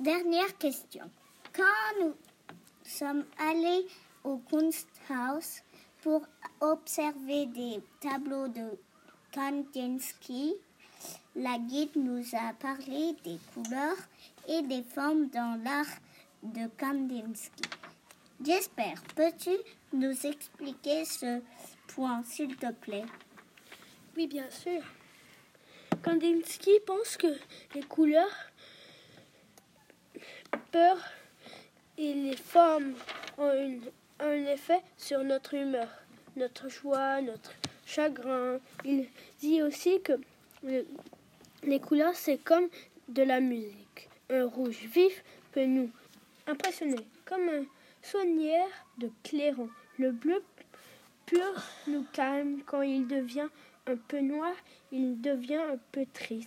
Dernière question. Quand nous sommes allés au Kunsthaus pour observer des tableaux de Kandinsky, la guide nous a parlé des couleurs et des formes dans l'art de Kandinsky. J'espère, peux-tu nous expliquer ce point, s'il te plaît? Oui, bien sûr. Kandinsky pense que les couleurs, et les formes ont un effet sur notre humeur, notre joie, notre chagrin. Il dit aussi que les couleurs, c'est comme de la musique. Un rouge vif peut nous impressionner, comme un soigneur de clairon. Le bleu pur nous calme quand il devient un peu noir, il devient un peu triste.